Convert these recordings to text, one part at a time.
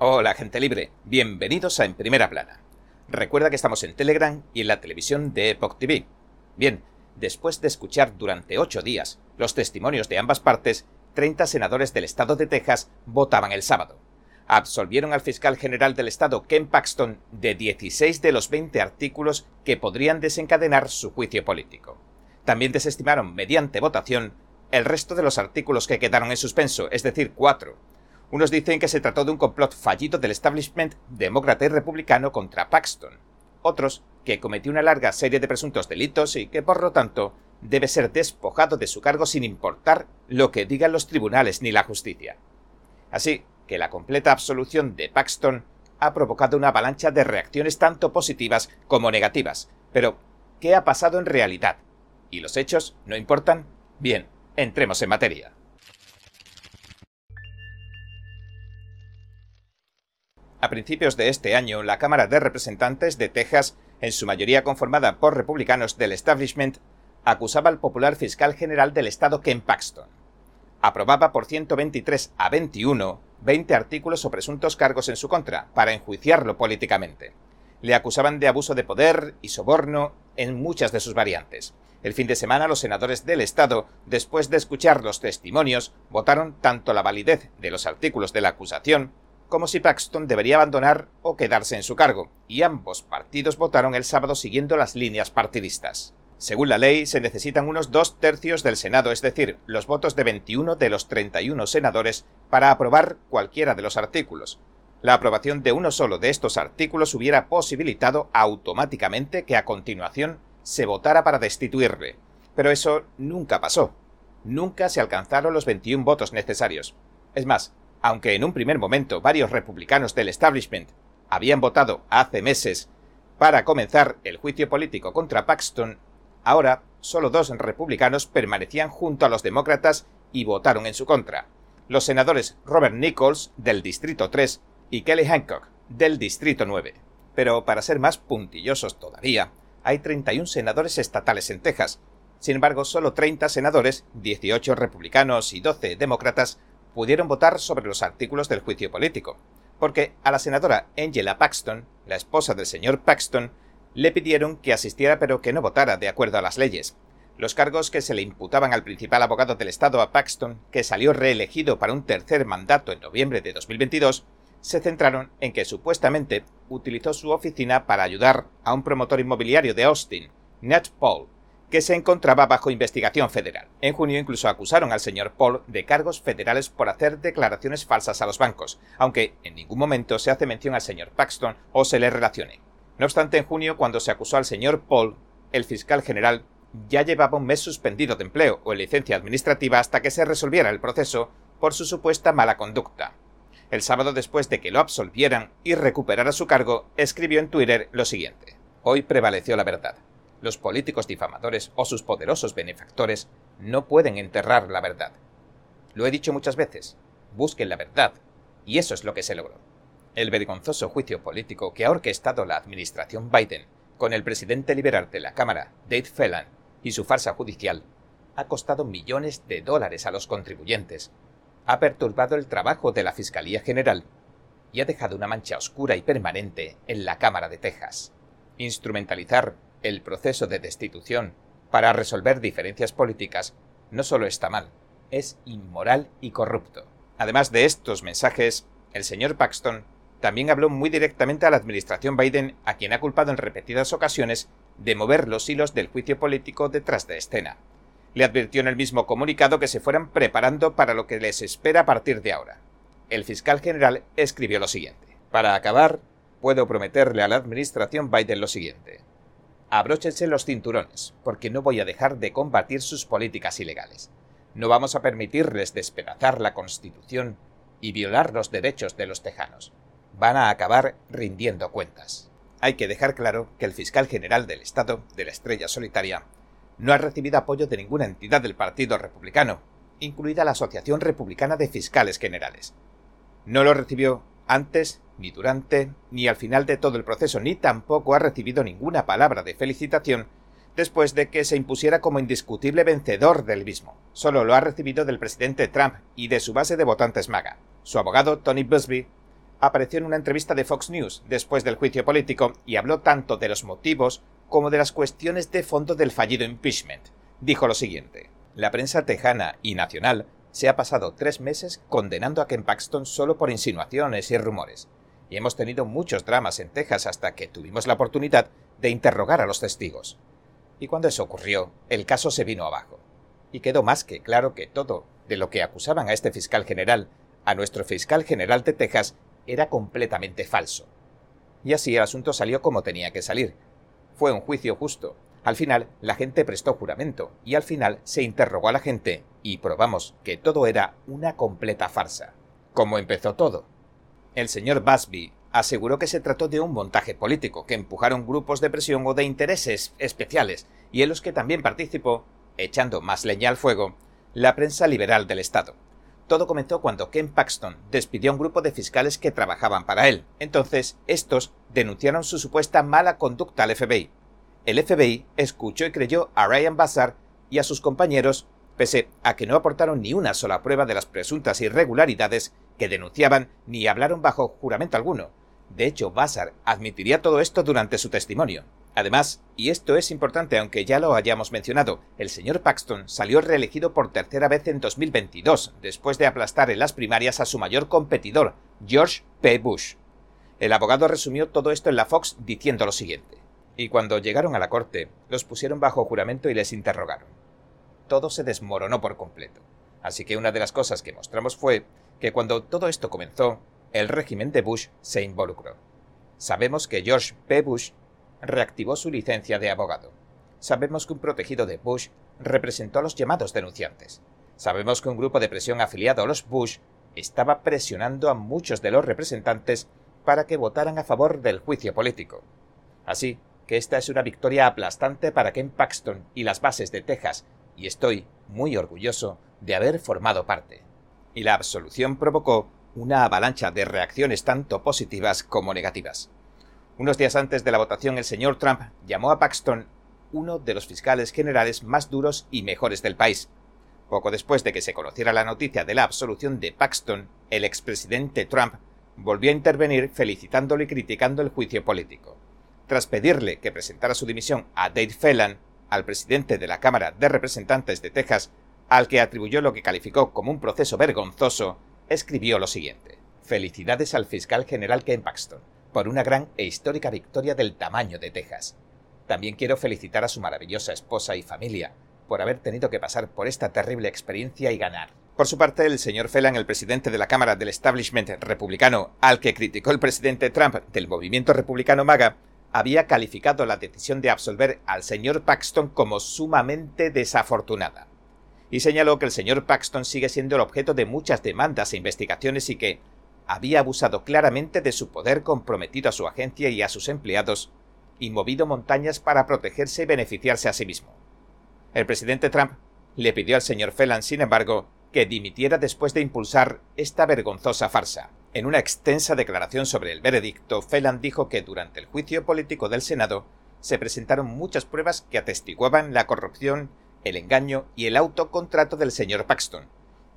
Hola, gente libre. Bienvenidos a En Primera Plana. Recuerda que estamos en Telegram y en la televisión de Epoch TV. Bien, después de escuchar durante ocho días los testimonios de ambas partes, 30 senadores del estado de Texas votaban el sábado. Absolvieron al fiscal general del estado, Ken Paxton, de 16 de los 20 artículos que podrían desencadenar su juicio político. También desestimaron mediante votación el resto de los artículos que quedaron en suspenso, es decir, cuatro, unos dicen que se trató de un complot fallido del establishment demócrata y republicano contra Paxton. Otros, que cometió una larga serie de presuntos delitos y que, por lo tanto, debe ser despojado de su cargo sin importar lo que digan los tribunales ni la justicia. Así que la completa absolución de Paxton ha provocado una avalancha de reacciones tanto positivas como negativas. Pero, ¿qué ha pasado en realidad? ¿Y los hechos no importan? Bien, entremos en materia. A principios de este año, la Cámara de Representantes de Texas, en su mayoría conformada por republicanos del establishment, acusaba al popular fiscal general del estado Ken Paxton. Aprobaba por 123 a 21 20 artículos o presuntos cargos en su contra, para enjuiciarlo políticamente. Le acusaban de abuso de poder y soborno en muchas de sus variantes. El fin de semana los senadores del Estado, después de escuchar los testimonios, votaron tanto la validez de los artículos de la acusación como si Paxton debería abandonar o quedarse en su cargo, y ambos partidos votaron el sábado siguiendo las líneas partidistas. Según la ley, se necesitan unos dos tercios del Senado, es decir, los votos de 21 de los 31 senadores, para aprobar cualquiera de los artículos. La aprobación de uno solo de estos artículos hubiera posibilitado automáticamente que a continuación se votara para destituirle. Pero eso nunca pasó. Nunca se alcanzaron los 21 votos necesarios. Es más, aunque en un primer momento varios republicanos del establishment habían votado hace meses para comenzar el juicio político contra Paxton, ahora solo dos republicanos permanecían junto a los demócratas y votaron en su contra. Los senadores Robert Nichols, del Distrito 3, y Kelly Hancock, del Distrito 9. Pero para ser más puntillosos todavía, hay 31 senadores estatales en Texas. Sin embargo, solo 30 senadores, 18 republicanos y 12 demócratas, pudieron votar sobre los artículos del juicio político, porque a la senadora Angela Paxton, la esposa del señor Paxton, le pidieron que asistiera pero que no votara de acuerdo a las leyes. Los cargos que se le imputaban al principal abogado del Estado a Paxton, que salió reelegido para un tercer mandato en noviembre de 2022, se centraron en que supuestamente utilizó su oficina para ayudar a un promotor inmobiliario de Austin, Nat Paul, que se encontraba bajo investigación federal. En junio incluso acusaron al señor Paul de cargos federales por hacer declaraciones falsas a los bancos, aunque en ningún momento se hace mención al señor Paxton o se le relacione. No obstante, en junio, cuando se acusó al señor Paul, el fiscal general ya llevaba un mes suspendido de empleo o en licencia administrativa hasta que se resolviera el proceso por su supuesta mala conducta. El sábado después de que lo absolvieran y recuperara su cargo, escribió en Twitter lo siguiente. Hoy prevaleció la verdad. Los políticos difamadores o sus poderosos benefactores no pueden enterrar la verdad. Lo he dicho muchas veces, busquen la verdad, y eso es lo que se logró. El vergonzoso juicio político que ha orquestado la administración Biden con el presidente liberal de la Cámara, Dave Phelan, y su farsa judicial, ha costado millones de dólares a los contribuyentes, ha perturbado el trabajo de la Fiscalía General y ha dejado una mancha oscura y permanente en la Cámara de Texas. Instrumentalizar el proceso de destitución para resolver diferencias políticas no solo está mal, es inmoral y corrupto. Además de estos mensajes, el señor Paxton también habló muy directamente a la administración Biden, a quien ha culpado en repetidas ocasiones de mover los hilos del juicio político detrás de escena. Le advirtió en el mismo comunicado que se fueran preparando para lo que les espera a partir de ahora. El fiscal general escribió lo siguiente. Para acabar, puedo prometerle a la administración Biden lo siguiente abróchense los cinturones, porque no voy a dejar de combatir sus políticas ilegales. No vamos a permitirles despedazar la Constitución y violar los derechos de los tejanos. Van a acabar rindiendo cuentas. Hay que dejar claro que el fiscal general del Estado, de la Estrella Solitaria, no ha recibido apoyo de ninguna entidad del Partido Republicano, incluida la Asociación Republicana de Fiscales Generales. No lo recibió antes, ni durante, ni al final de todo el proceso, ni tampoco ha recibido ninguna palabra de felicitación después de que se impusiera como indiscutible vencedor del mismo. Solo lo ha recibido del presidente Trump y de su base de votantes MAGA. Su abogado, Tony Busby, apareció en una entrevista de Fox News después del juicio político y habló tanto de los motivos como de las cuestiones de fondo del fallido impeachment. Dijo lo siguiente. La prensa tejana y nacional se ha pasado tres meses condenando a Ken Paxton solo por insinuaciones y rumores. Y hemos tenido muchos dramas en Texas hasta que tuvimos la oportunidad de interrogar a los testigos. Y cuando eso ocurrió, el caso se vino abajo. Y quedó más que claro que todo de lo que acusaban a este fiscal general, a nuestro fiscal general de Texas, era completamente falso. Y así el asunto salió como tenía que salir. Fue un juicio justo. Al final, la gente prestó juramento, y al final se interrogó a la gente, y probamos que todo era una completa farsa. ¿Cómo empezó todo? El señor Busby aseguró que se trató de un montaje político, que empujaron grupos de presión o de intereses especiales, y en los que también participó, echando más leña al fuego, la prensa liberal del Estado. Todo comenzó cuando Ken Paxton despidió a un grupo de fiscales que trabajaban para él. Entonces, estos denunciaron su supuesta mala conducta al FBI. El FBI escuchó y creyó a Ryan Bassar y a sus compañeros, pese a que no aportaron ni una sola prueba de las presuntas irregularidades que denunciaban ni hablaron bajo juramento alguno. De hecho, Bassar admitiría todo esto durante su testimonio. Además, y esto es importante aunque ya lo hayamos mencionado, el señor Paxton salió reelegido por tercera vez en 2022, después de aplastar en las primarias a su mayor competidor, George P. Bush. El abogado resumió todo esto en la Fox diciendo lo siguiente. Y cuando llegaron a la corte, los pusieron bajo juramento y les interrogaron. Todo se desmoronó por completo. Así que una de las cosas que mostramos fue que cuando todo esto comenzó, el régimen de Bush se involucró. Sabemos que George P. Bush reactivó su licencia de abogado. Sabemos que un protegido de Bush representó a los llamados denunciantes. Sabemos que un grupo de presión afiliado a los Bush estaba presionando a muchos de los representantes para que votaran a favor del juicio político. Así que esta es una victoria aplastante para Ken Paxton y las bases de Texas, y estoy muy orgulloso de haber formado parte. Y la absolución provocó una avalancha de reacciones tanto positivas como negativas. Unos días antes de la votación, el señor Trump llamó a Paxton uno de los fiscales generales más duros y mejores del país. Poco después de que se conociera la noticia de la absolución de Paxton, el expresidente Trump volvió a intervenir felicitándolo y criticando el juicio político. Tras pedirle que presentara su dimisión a Dave Phelan, al presidente de la Cámara de Representantes de Texas, al que atribuyó lo que calificó como un proceso vergonzoso, escribió lo siguiente. Felicidades al fiscal general Ken Paxton por una gran e histórica victoria del tamaño de Texas. También quiero felicitar a su maravillosa esposa y familia por haber tenido que pasar por esta terrible experiencia y ganar. Por su parte, el señor Phelan, el presidente de la Cámara del Establishment republicano, al que criticó el presidente Trump del movimiento republicano MAGA, había calificado la decisión de absolver al señor Paxton como sumamente desafortunada. Y señaló que el señor Paxton sigue siendo el objeto de muchas demandas e investigaciones y que, había abusado claramente de su poder comprometido a su agencia y a sus empleados, y movido montañas para protegerse y beneficiarse a sí mismo. El presidente Trump le pidió al señor Phelan, sin embargo, que dimitiera después de impulsar esta vergonzosa farsa. En una extensa declaración sobre el veredicto, Phelan dijo que durante el juicio político del Senado se presentaron muchas pruebas que atestiguaban la corrupción, el engaño y el autocontrato del señor Paxton,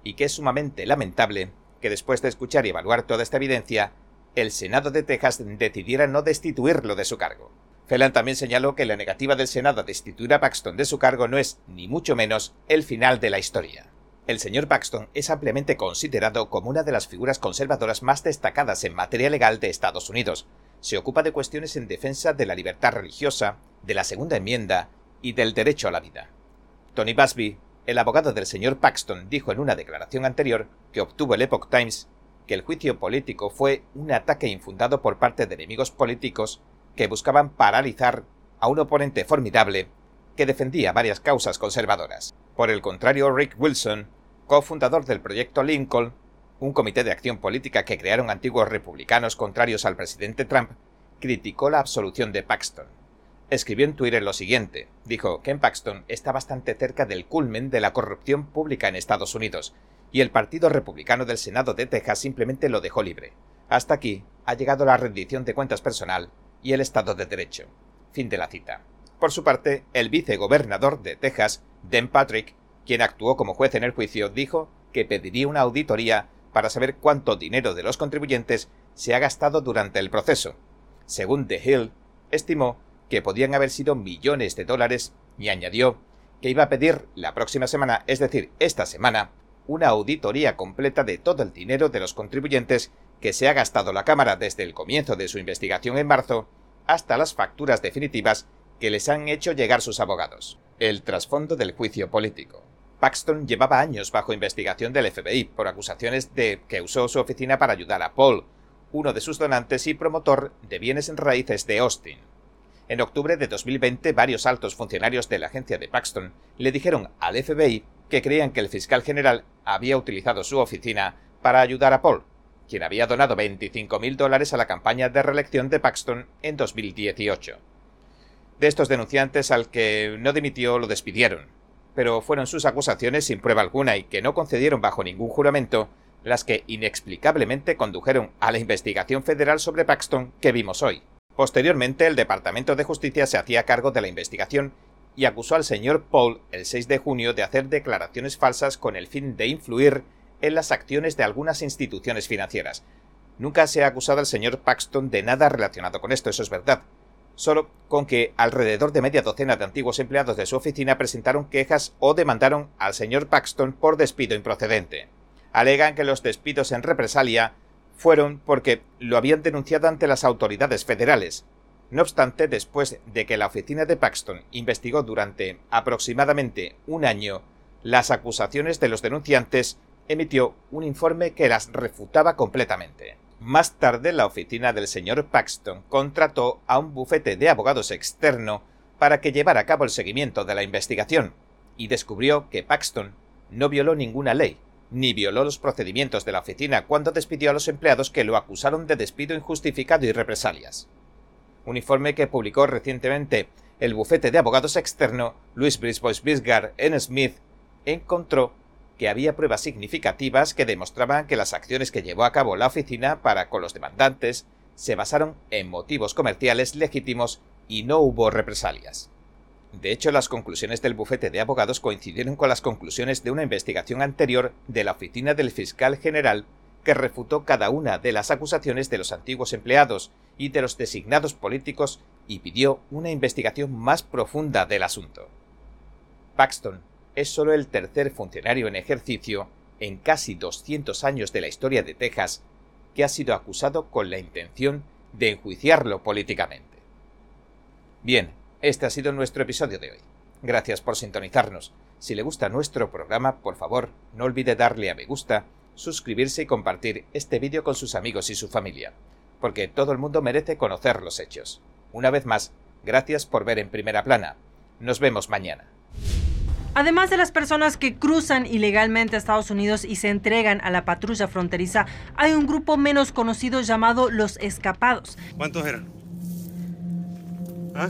y que es sumamente lamentable que después de escuchar y evaluar toda esta evidencia, el Senado de Texas decidiera no destituirlo de su cargo. Phelan también señaló que la negativa del Senado a destituir a Paxton de su cargo no es, ni mucho menos, el final de la historia. El señor Paxton es ampliamente considerado como una de las figuras conservadoras más destacadas en materia legal de Estados Unidos. Se ocupa de cuestiones en defensa de la libertad religiosa, de la Segunda Enmienda y del derecho a la vida. Tony Busby el abogado del señor Paxton dijo en una declaración anterior que obtuvo el Epoch Times que el juicio político fue un ataque infundado por parte de enemigos políticos que buscaban paralizar a un oponente formidable que defendía varias causas conservadoras. Por el contrario, Rick Wilson, cofundador del proyecto Lincoln, un comité de acción política que crearon antiguos republicanos contrarios al presidente Trump, criticó la absolución de Paxton escribió en Twitter lo siguiente. Dijo, Ken Paxton está bastante cerca del culmen de la corrupción pública en Estados Unidos, y el Partido Republicano del Senado de Texas simplemente lo dejó libre. Hasta aquí ha llegado la rendición de cuentas personal y el Estado de Derecho. Fin de la cita. Por su parte, el vicegobernador de Texas, Dan Patrick, quien actuó como juez en el juicio, dijo que pediría una auditoría para saber cuánto dinero de los contribuyentes se ha gastado durante el proceso. Según The Hill, estimó que podían haber sido millones de dólares y añadió que iba a pedir la próxima semana, es decir, esta semana, una auditoría completa de todo el dinero de los contribuyentes que se ha gastado la Cámara desde el comienzo de su investigación en marzo hasta las facturas definitivas que les han hecho llegar sus abogados. El trasfondo del juicio político. Paxton llevaba años bajo investigación del FBI por acusaciones de que usó su oficina para ayudar a Paul, uno de sus donantes y promotor de bienes en raíces de Austin. En octubre de 2020, varios altos funcionarios de la agencia de Paxton le dijeron al FBI que creían que el fiscal general había utilizado su oficina para ayudar a Paul, quien había donado 25.000 dólares a la campaña de reelección de Paxton en 2018. De estos denunciantes al que no dimitió lo despidieron, pero fueron sus acusaciones sin prueba alguna y que no concedieron bajo ningún juramento las que inexplicablemente condujeron a la investigación federal sobre Paxton que vimos hoy. Posteriormente, el Departamento de Justicia se hacía cargo de la investigación y acusó al señor Paul el 6 de junio de hacer declaraciones falsas con el fin de influir en las acciones de algunas instituciones financieras. Nunca se ha acusado al señor Paxton de nada relacionado con esto, eso es verdad. Solo con que alrededor de media docena de antiguos empleados de su oficina presentaron quejas o demandaron al señor Paxton por despido improcedente. Alegan que los despidos en represalia fueron porque lo habían denunciado ante las autoridades federales. No obstante, después de que la oficina de Paxton investigó durante aproximadamente un año las acusaciones de los denunciantes, emitió un informe que las refutaba completamente. Más tarde, la oficina del señor Paxton contrató a un bufete de abogados externo para que llevara a cabo el seguimiento de la investigación, y descubrió que Paxton no violó ninguna ley, ni violó los procedimientos de la oficina cuando despidió a los empleados que lo acusaron de despido injustificado y represalias. Un informe que publicó recientemente el bufete de abogados externo Louis Brisbois Bisgar N. Smith encontró que había pruebas significativas que demostraban que las acciones que llevó a cabo la oficina para con los demandantes se basaron en motivos comerciales legítimos y no hubo represalias. De hecho, las conclusiones del bufete de abogados coincidieron con las conclusiones de una investigación anterior de la oficina del fiscal general que refutó cada una de las acusaciones de los antiguos empleados y de los designados políticos y pidió una investigación más profunda del asunto. Paxton es solo el tercer funcionario en ejercicio en casi 200 años de la historia de Texas que ha sido acusado con la intención de enjuiciarlo políticamente. Bien, este ha sido nuestro episodio de hoy. Gracias por sintonizarnos. Si le gusta nuestro programa, por favor, no olvide darle a me gusta, suscribirse y compartir este vídeo con sus amigos y su familia, porque todo el mundo merece conocer los hechos. Una vez más, gracias por ver en primera plana. Nos vemos mañana. Además de las personas que cruzan ilegalmente a Estados Unidos y se entregan a la patrulla fronteriza, hay un grupo menos conocido llamado los escapados. ¿Cuántos eran? ¿Ah?